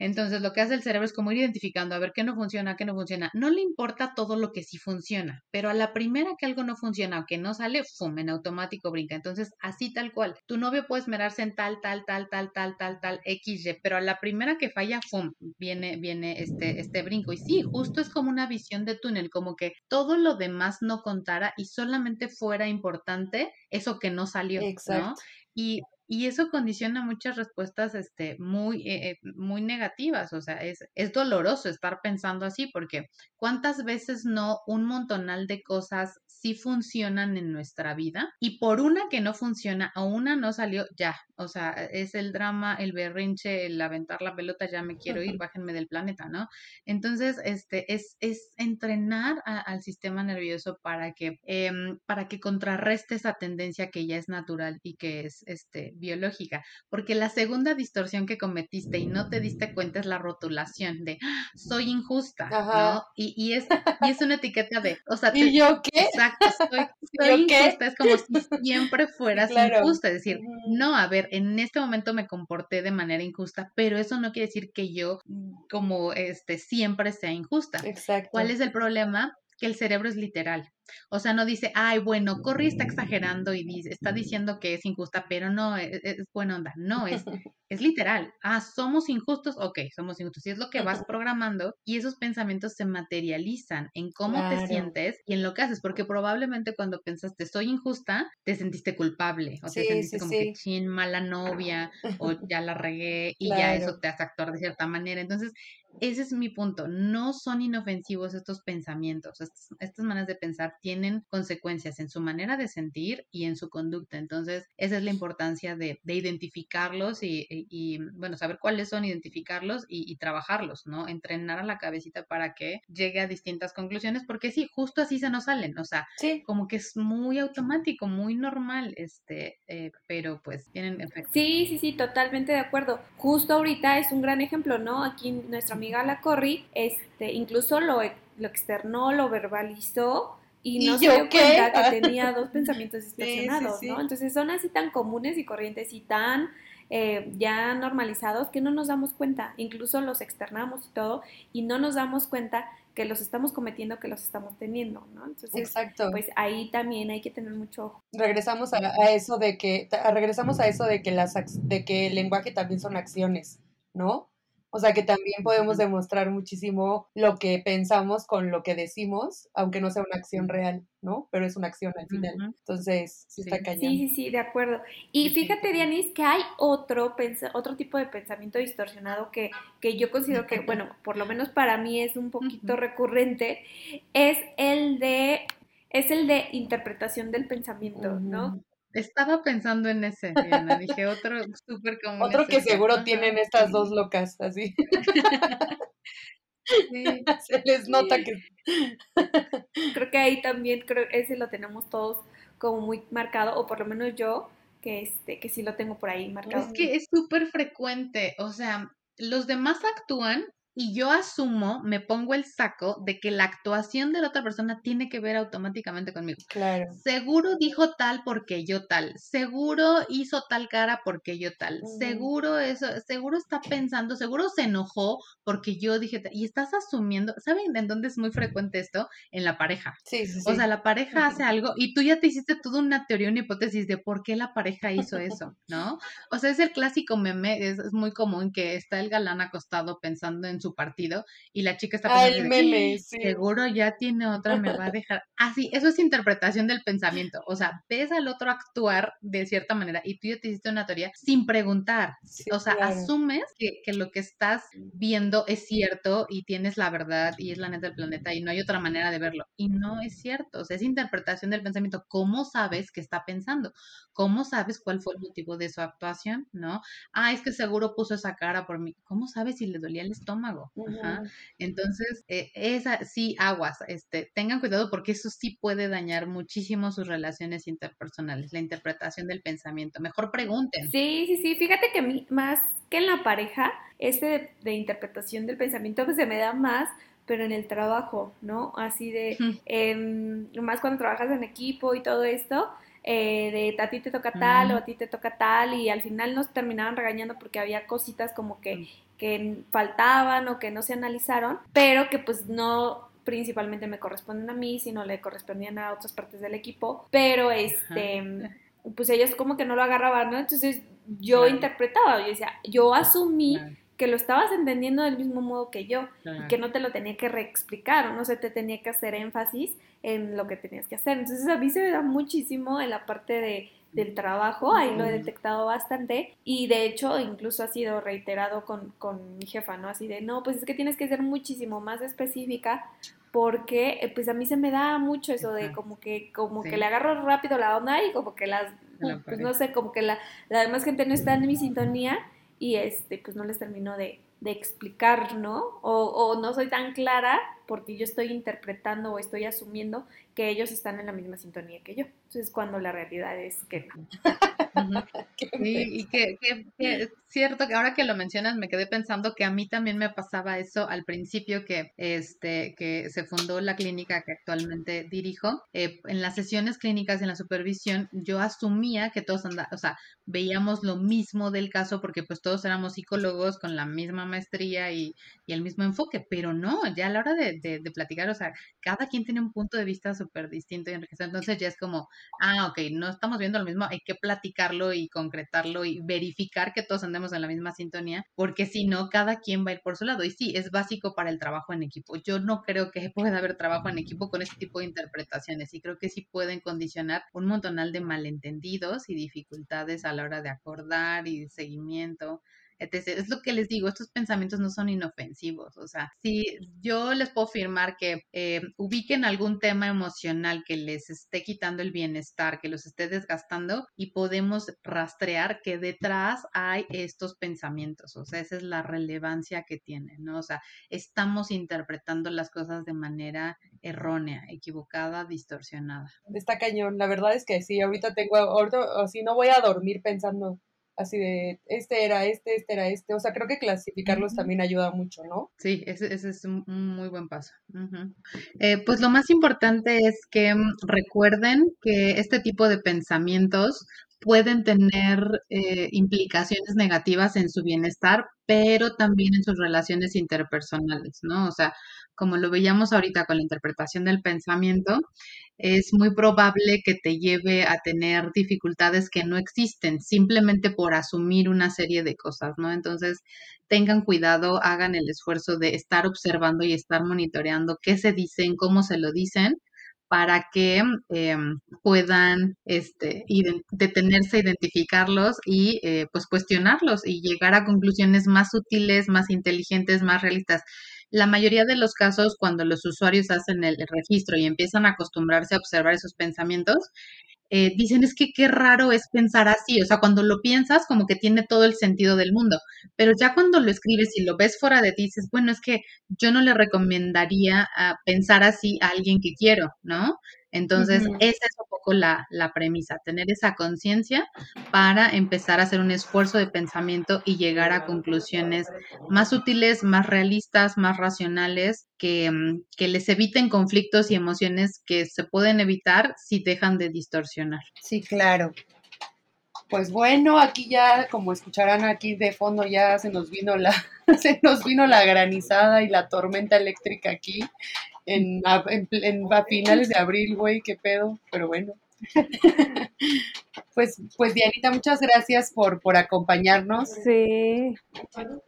Entonces, lo que hace el cerebro es como ir identificando a ver qué no funciona, qué no funciona. No le importa todo lo que sí funciona, pero a la primera que algo no funciona o que no sale, ¡fum! en automático brinca. Entonces, así tal cual. Tu novio puede esmerarse en tal, tal, tal, tal, tal, tal, tal, XY, pero a la primera que falla, ¡fum! viene, viene este, este brinco. Y sí, justo es como una visión de túnel, como que todo lo demás no contara y solamente fuera importante eso que no salió, Exacto. ¿no? Y y eso condiciona muchas respuestas este, muy, eh, eh, muy negativas, o sea, es, es doloroso estar pensando así porque cuántas veces no un montonal de cosas sí funcionan en nuestra vida y por una que no funciona o una no salió, ya, o sea, es el drama, el berrinche, el aventar la pelota, ya me quiero ir, bájenme del planeta, ¿no? Entonces, este, es, es entrenar al sistema nervioso para que, em, para que contrarreste esa tendencia que ya es natural y que es este, biológica, porque la segunda distorsión que cometiste y no te diste cuenta es la rotulación de ¡Ah! soy injusta, ¿no? Y, y, es, y es una etiqueta de, o sea, ¿Y yo qué? Exacto, soy, soy (laughs) injusta, es como si (laughs) siempre fueras injusta, es decir, no, a ver, en este momento me comporté de manera injusta, pero eso no quiere decir que yo como este siempre sea injusta. Exacto. ¿Cuál es el problema? Que el cerebro es literal. O sea, no dice, ay, bueno, Corri está exagerando y dice, está diciendo que es injusta, pero no, es, e, es buena onda. No, es, (laughs) es literal. Ah, somos injustos, ok, somos injustos. Y es lo que vas programando y esos pensamientos se materializan en cómo te sientes y en lo que haces, porque probablemente cuando pensaste soy injusta, te sentiste culpable o te sentiste como que chin, mala novia o (laughs) ya la regué y ya eso te hace actuar de cierta manera. Entonces, ese es mi punto. No son inofensivos estos pensamientos, estas, estas maneras de pensar tienen consecuencias en su manera de sentir y en su conducta. Entonces, esa es la importancia de, identificarlos y, bueno, saber cuáles son, identificarlos y, trabajarlos, ¿no? Entrenar a la cabecita para que llegue a distintas conclusiones, porque sí, justo así se nos salen, o sea, como que es muy automático, muy normal, este, eh, pero pues tienen efecto. Sí, sí, sí, totalmente de acuerdo. Justo ahorita es un gran ejemplo, ¿no? Aquí nuestra amiga la Corri, este, incluso lo, lo externó, lo verbalizó y no se dio cuenta que tenía dos (laughs) pensamientos distorsionados, ¿no? Entonces son así tan comunes y corrientes y tan eh, ya normalizados que no nos damos cuenta, incluso los externamos y todo, y no nos damos cuenta que los estamos cometiendo, que los estamos teniendo, ¿no? Entonces, Exacto. pues ahí también hay que tener mucho ojo. Regresamos a, a eso de que, regresamos a eso de que las de que el lenguaje también son acciones, ¿no? O sea que también podemos demostrar muchísimo lo que pensamos con lo que decimos, aunque no sea una acción real, ¿no? Pero es una acción al final. Entonces, sí, está cañón. Sí, sí, sí, de acuerdo. Y fíjate, Dianis, que hay otro, otro tipo de pensamiento distorsionado que, que yo considero que, (laughs) bueno, por lo menos para mí es un poquito recurrente, es el de es el de interpretación del pensamiento, ¿no? Estaba pensando en ese, Diana. Dije, otro súper común. Otro que seguro tienen estas dos locas, así. (laughs) Se les nota que. creo que ahí también, creo ese lo tenemos todos como muy marcado, o por lo menos yo, que este, que sí lo tengo por ahí marcado. Es que es súper frecuente, o sea, los demás actúan y yo asumo, me pongo el saco de que la actuación de la otra persona tiene que ver automáticamente conmigo. Claro. Seguro dijo tal porque yo tal. Seguro hizo tal cara porque yo tal. Seguro eso, seguro está pensando, seguro se enojó porque yo dije tal. Y estás asumiendo, ¿saben en dónde es muy frecuente esto? En la pareja. Sí, sí, O sea, la pareja hace algo y tú ya te hiciste toda una teoría, una hipótesis de por qué la pareja hizo eso, ¿no? O sea, es el clásico meme, es, es muy común que está el galán acostado pensando en su partido y la chica está pensando, seguro ya tiene otra, me va a dejar. (laughs) Así, eso es interpretación del pensamiento. O sea, ves al otro actuar de cierta manera y tú ya te hiciste una teoría sin preguntar. o sea, asumes que, que, lo que estás viendo es cierto y tienes la verdad y es la neta del planeta y no hay otra manera de verlo. Y no es cierto. O sea, es interpretación del pensamiento. ¿Cómo sabes qué está pensando? ¿Cómo sabes cuál fue el motivo de su actuación? ¿No? Ah, es que seguro puso esa cara por mí. ¿Cómo sabes si le dolía el estómago? Entonces, eh, esa sí, aguas, este, tengan cuidado porque eso sí puede dañar muchísimo sus relaciones interpersonales, la interpretación del pensamiento. Mejor pregunten. Sí, sí, sí, fíjate que a mí, más que en la pareja, este de, interpretación del pensamiento pues se me da más pero en el trabajo, ¿no? Así de, em, más cuando trabajas en equipo y todo esto, eh, de a ti te toca tal o a ti te toca tal y al final nos terminaban regañando porque había cositas como que que faltaban o que no se analizaron, pero que pues no principalmente me corresponden a mí, sino le correspondían a otras partes del equipo, pero este, pues ellos como que no lo agarraban, ¿no? Entonces yo interpretaba, yo decía, yo asumí que lo estabas entendiendo del mismo modo que yo y que no te lo tenía que reexplicar o no se te tenía que hacer énfasis en lo que tenías que hacer. Entonces a mí se me da muchísimo en la parte de del trabajo, ahí lo he detectado bastante y de hecho incluso ha sido reiterado con, con mi jefa, ¿no? Así de, no, pues es que tienes que ser muchísimo más específica porque eh, pues a mí se me da mucho eso de como que como que le agarro rápido la onda y como que las pues no sé, como que la, la demás gente no está en mi sintonía y este pues no les termino de, de explicar, ¿no? O, o, no soy tan clara porque yo estoy interpretando o estoy asumiendo que ellos están en la misma sintonía que yo. Entonces, cuando la realidad es que no. (laughs) y que, es cierto que ahora que lo mencionas me quedé pensando que a mí también me pasaba eso al principio que este que se fundó la clínica que actualmente dirijo eh, en las sesiones clínicas en la supervisión yo asumía que todos andaban, o sea veíamos lo mismo del caso porque pues todos éramos psicólogos con la misma maestría y, y el mismo enfoque pero no ya a la hora de, de, de platicar o sea cada quien tiene un punto de vista súper distinto y enriquecido entonces ya es como ah ok no estamos viendo lo mismo hay que platicar y concretarlo y verificar que todos andemos en la misma sintonía, porque si no, cada quien va a ir por su lado. Y sí, es básico para el trabajo en equipo. Yo no creo que (laughs) pueda haber trabajo en equipo con este tipo de interpretaciones y creo que sí pueden condicionar un montonal de malentendidos y dificultades a la hora de acordar y seguimiento. Es lo que les digo, estos pensamientos no son inofensivos. O sea, si yo les puedo afirmar que eh, ubiquen algún tema emocional que les esté quitando el bienestar, que los esté desgastando y podemos rastrear que detrás hay estos pensamientos. O sea, esa es la relevancia que tienen, ¿no? O sea, estamos interpretando las cosas de manera errónea, equivocada, distorsionada. Está cañón. La verdad es que sí, ahorita tengo, ahorita, así no voy a dormir pensando así de este era este, este era este. O sea, creo que clasificarlos también ayuda mucho, ¿no? Sí, ese, es un muy buen paso. Eh, pues lo más importante es que mm, recuerden que este tipo de pensamientos pueden tener eh, implicaciones negativas en su bienestar, pero también en sus relaciones interpersonales, ¿no? O sea, como lo veíamos ahorita con la interpretación del pensamiento, es muy probable que te lleve a tener dificultades que no existen simplemente por asumir una serie de cosas, ¿no? Entonces, tengan cuidado, hagan el esfuerzo de estar observando y estar monitoreando qué se dicen, cómo se lo dicen, para que em, puedan este, detenerse, identificarlos y eh, pues cuestionarlos y llegar a conclusiones más útiles, más inteligentes, más realistas. La mayoría de los casos, cuando los usuarios hacen el registro y empiezan a acostumbrarse a observar esos pensamientos, eh, dicen es que qué raro es pensar así, o sea, cuando lo piensas como que tiene todo el sentido del mundo, pero ya cuando lo escribes y lo ves fuera de ti, dices, bueno, es que yo no le recomendaría a pensar así a alguien que quiero, ¿no? Entonces, esa es un poco la, la premisa, tener esa conciencia para empezar a hacer un esfuerzo de pensamiento y llegar a conclusiones más útiles, más realistas, más racionales, que, mm, que les eviten conflictos y emociones que se pueden evitar si dejan de distorsionar. Sí, claro. Pues bueno, aquí ya, como escucharán aquí de fondo, ya se nos vino la, (laughs) se nos vino la granizada y la tormenta eléctrica aquí en, en, a finales de abril, güey, qué pedo, pero bueno. pues, pues Dianita, muchas gracias por, por acompañarnos. Sí.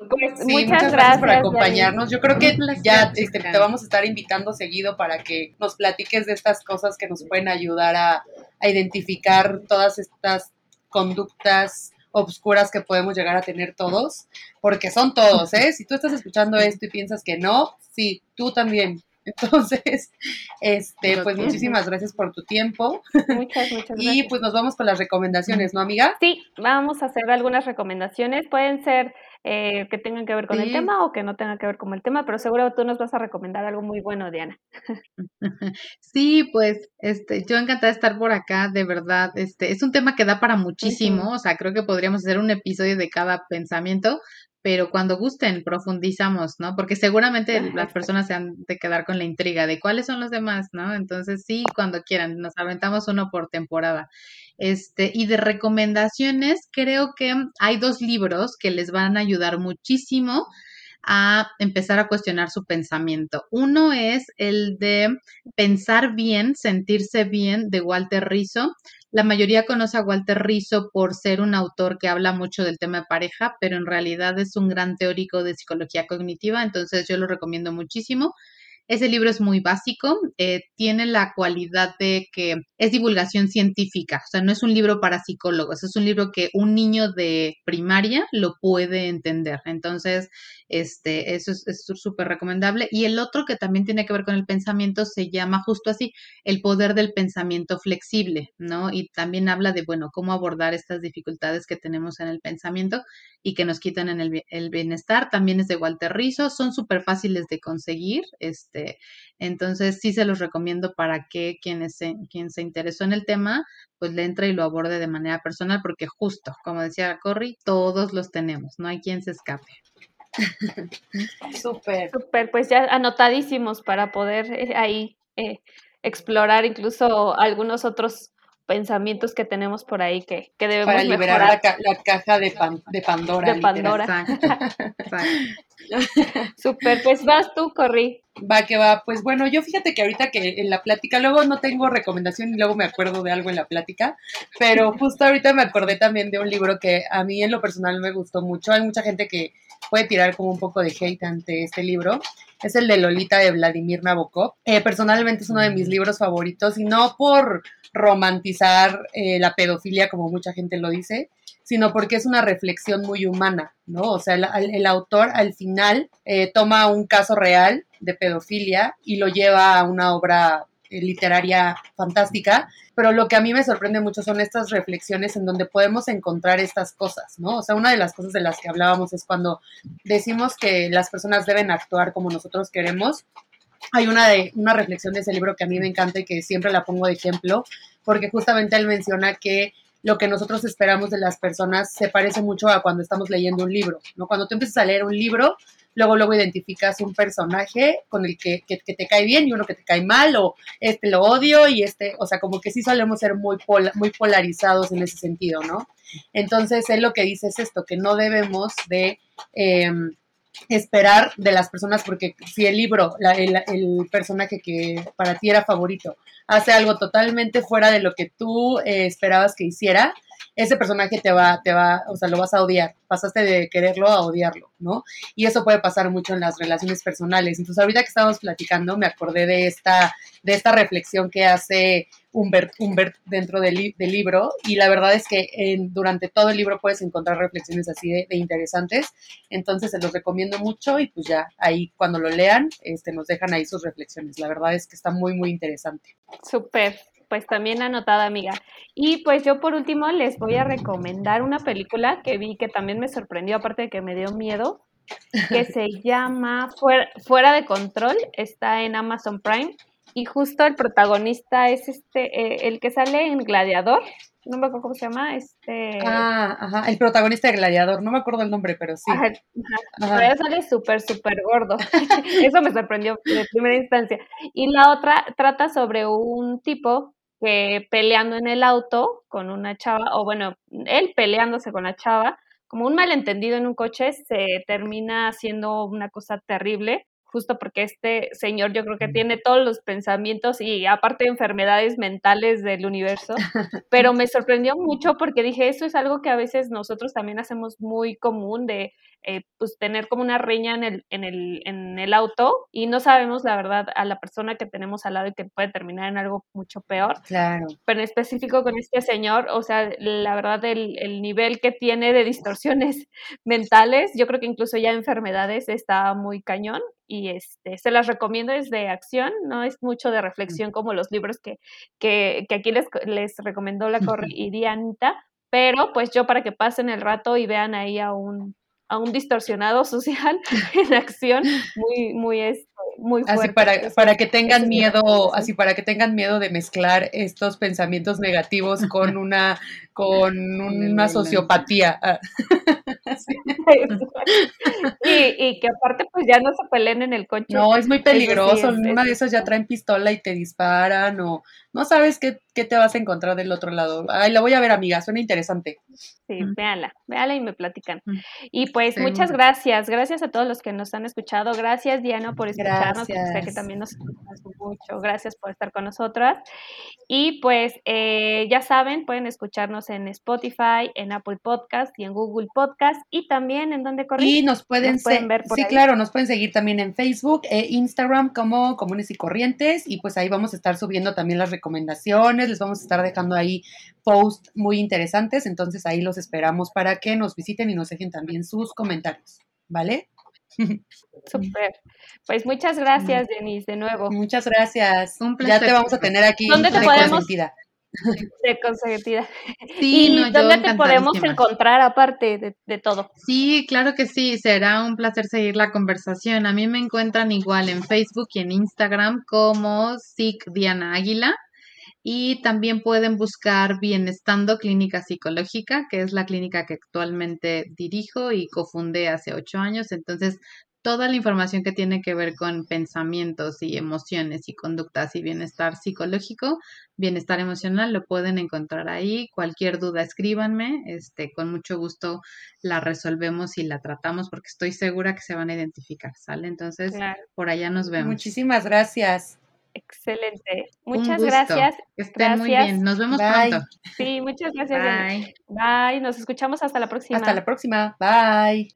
Pues, muchas, gracias, por acompañarnos. Yo creo que ya este, te vamos a estar invitando seguido para que nos platiques de estas cosas que nos pueden ayudar a, a identificar todas estas conductas obscuras que podemos llegar a tener todos, porque son todos, ¿eh? Si tú estás escuchando esto y piensas que no, sí, tú también. (laughs) Entonces, este, pues muchísimas gracias por tu tiempo. Muchas, (laughs) muchas gracias. Y pues nos vamos con las recomendaciones, ¿no, amiga? Sí, vamos a hacer algunas recomendaciones. Pueden ser eh, que tengan que ver con el tema o que no tengan que ver con el tema, pero seguro tú nos vas a recomendar algo muy bueno, Diana. (laughs) Sí, pues este, yo encantada de estar por acá, de verdad. Este, es un tema que da para muchísimo, o sea, creo que podríamos hacer un episodio de cada pensamiento, pero cuando gusten profundizamos, ¿no? Porque seguramente las personas se han de quedar con la intriga de cuáles son los demás, ¿no? Entonces sí, cuando quieran, nos aventamos uno por temporada. Este, y de recomendaciones, creo que hay dos libros que les van a ayudar muchísimo a empezar a cuestionar su pensamiento. Uno es el de Pensar bien, sentirse bien de Walter Rizzo. La mayoría conoce a Walter Rizzo por ser un autor que habla mucho del tema de pareja, pero en realidad es un gran teórico de psicología cognitiva, entonces yo lo recomiendo muchísimo. Ese libro es muy básico, eh, tiene la cualidad de que es divulgación científica, o sea, no es un libro para psicólogos, es un libro que un niño de primaria lo puede entender. Entonces, este, eso es súper recomendable. Y el otro que también tiene que ver con el pensamiento se llama justo así, el poder del pensamiento flexible, ¿no? Y también habla de, bueno, cómo abordar estas dificultades que tenemos en el pensamiento y que nos quitan en el, el bienestar. También es de Walter Rizzo, son súper fáciles de conseguir, este, entonces sí se los recomiendo para que quienes se, quien se interesó en el tema, pues le entre y lo aborde de manera personal, porque justo, como decía Corry, todos los tenemos, no hay quien se escape. (laughs) Súper. Súper, pues ya anotadísimos para poder eh, ahí eh, explorar incluso algunos otros pensamientos que tenemos por ahí que, que debemos Para liberar la, la, caja de, de Pandora. De Pandora. Súper, (laughs) pues vas tú, Corri. Va que va. Pues bueno, yo fíjate que ahorita que en la plática, luego no tengo recomendación y luego me acuerdo de algo en la plática, pero justo ahorita me acordé también de un libro que a mí en lo personal me gustó mucho. Hay mucha gente que puede tirar como un poco de hate ante este libro. Es el de Lolita de Vladimir Nabokov. Eh, personalmente es uno de mis libros favoritos y no por romantizar eh, la pedofilia como mucha gente lo dice, sino porque es una reflexión muy humana, ¿no? O sea, el, autor al final eh, toma un caso real de pedofilia y lo lleva a una obra literaria fantástica, pero lo que a mí me sorprende mucho son estas reflexiones en donde podemos encontrar estas cosas, ¿no? O sea, una de las cosas de las que hablábamos es cuando decimos que las personas deben actuar como nosotros queremos, hay una, de, una reflexión de ese libro que a mí me encanta y que siempre la pongo de ejemplo, porque justamente él menciona que lo que nosotros esperamos de las personas se parece mucho a cuando estamos leyendo un libro, ¿no? Cuando tú empiezas a leer un libro, luego luego identificas un personaje con el que, que, te cae bien y uno que te cae mal, o este lo odio y este, o sea, como que sí solemos ser muy, muy polarizados en ese sentido, ¿no? Entonces, él lo que dice es esto, que no debemos de... Em, esperar de las personas, porque si el libro, el, personaje que para ti era favorito, hace algo totalmente fuera de lo que tú eh, esperabas que hiciera, ese personaje te va, te va, o sea, lo vas a odiar. Pasaste de quererlo a odiarlo, ¿no? Y eso puede pasar mucho en las relaciones personales. Entonces, ahorita que estábamos platicando, me acordé de esta, de esta reflexión que hace Humbert, Humbert dentro del, libro. Y la verdad es que durante todo el libro puedes encontrar reflexiones así de, interesantes. Entonces, se los recomiendo mucho y pues ya ahí cuando lo lean, este, nos dejan ahí sus reflexiones. La verdad es que está muy, muy interesante. Súper pues también anotada, amiga. Y pues yo por último les voy a recomendar una película que vi que también me sorprendió, aparte de que me dio miedo, que (laughs) se llama Fuera, de Control, está en Amazon Prime. Y justo el protagonista es este, eh, el que sale en Gladiador, no me acuerdo cómo se llama, este... Ah, ajá, el protagonista de Gladiador, no me acuerdo el nombre, pero sí. Ajá, Pero sale súper, súper gordo. (laughs) Eso me sorprendió de primera instancia. Y la otra trata sobre un tipo que peleando en el auto con una chava, o bueno, él peleándose con la chava, como un malentendido en un coche, se termina haciendo una cosa terrible, justo porque este señor yo creo que tiene todos los pensamientos y aparte de enfermedades mentales del universo, (laughs) pero me sorprendió mucho porque dije, eso es algo que a veces nosotros también hacemos muy común de eh, pues tener como una riña en el, en, el, en el auto y no sabemos la verdad a la persona que tenemos al lado y que puede terminar en algo mucho peor. Claro. Pero en específico con este señor, o sea, la verdad el, el nivel que tiene de distorsiones (laughs) mentales, yo creo que incluso ya enfermedades está muy cañón y este, se las recomiendo, es de acción, no es mucho de reflexión como los libros que, que, que aquí les, les recomendó la Corridianita, pero pues yo para que pasen el rato y vean ahí a un a un distorsionado (laughs) social en acción muy, muy, este, muy fuerte. Así para, para que tengan miedo, así para que tengan miedo de mezclar estos pensamientos negativos con una, con (laughs) una sociopatía. Ah. (laughs) y, que aparte pues ya no se peleen en el coche. No, es muy peligroso. una de esas ya traen pistola y te disparan o no sabes qué, qué, te vas a encontrar del otro lado. Ay, la voy a ver, amiga, suena interesante. Sí, véanla, véanla y me platican. Y pues muchas gracias, gracias a todos los que nos han escuchado. Gracias, Diana, por escucharnos. Sé que también nos escuchas mucho. Gracias por estar con nosotras. Y pues eh, ya saben, pueden escucharnos en Spotify, en Apple Podcast y en Google Podcast y también en donde corren. Y nos pueden, ver por Sí, claro, nos pueden seguir también en Facebook e Instagram como Comunes y Corrientes y pues ahí vamos a estar subiendo también las recomendaciones les vamos a estar dejando ahí posts muy interesantes, entonces ahí los esperamos para que nos visiten y nos dejen también sus comentarios, ¿vale? Súper. Pues muchas gracias, Denise, de nuevo. Muchas gracias. Ya te vamos a tener aquí ¿Dónde te podemos, (laughs) de consentida. Sí, ¿Y dónde te podemos encontrar aparte de, todo? Sí, claro que sí, será un placer seguir la conversación. A mí me encuentran igual en Facebook y en Instagram como SIC Diana Águila. Y también pueden buscar Bienestando Clínica Psicológica, que es la clínica que actualmente dirijo y cofundé hace ocho años. Entonces, toda la información que tiene que ver con pensamientos y emociones y conductas y bienestar psicológico, bienestar emocional, lo pueden encontrar ahí. Cualquier duda, escríbanme. Este, con mucho gusto la resolvemos y la tratamos porque estoy segura que se van a identificar, ¿sale? Entonces, por allá nos vemos. Muchísimas gracias. Excelente. Muchas gracias. Que estén muy bien. Nos vemos pronto. Sí, muchas gracias. Bye. Bye. Nos escuchamos hasta la próxima. Hasta la próxima. Bye.